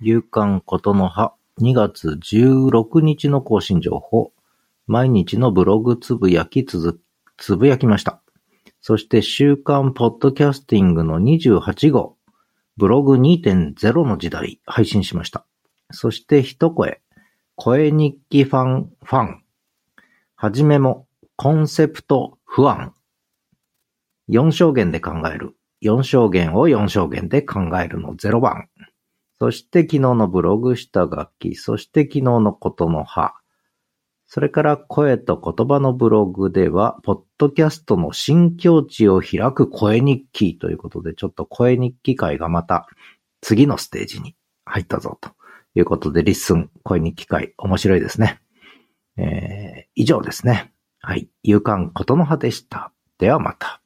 夕刊ことの葉2月16日の更新情報。毎日のブログつぶやきつづ、つぶやきました。そして週刊ポッドキャスティングの28号。ブログ2.0の時代配信しました。そして一声。声日記ファン、ファン。はじめも、コンセプト不安。4証言で考える。4象限を4象限で考えるの0番。そして昨日のブログ下書き、そして昨日のことのは。それから声と言葉のブログでは、ポッドキャストの新境地を開く声日記ということで、ちょっと声日記会がまた次のステージに入ったぞということで、 LISTEN 声日記会面白いですね。えー、以上ですね。はい。勇敢ことの葉でした。ではまた。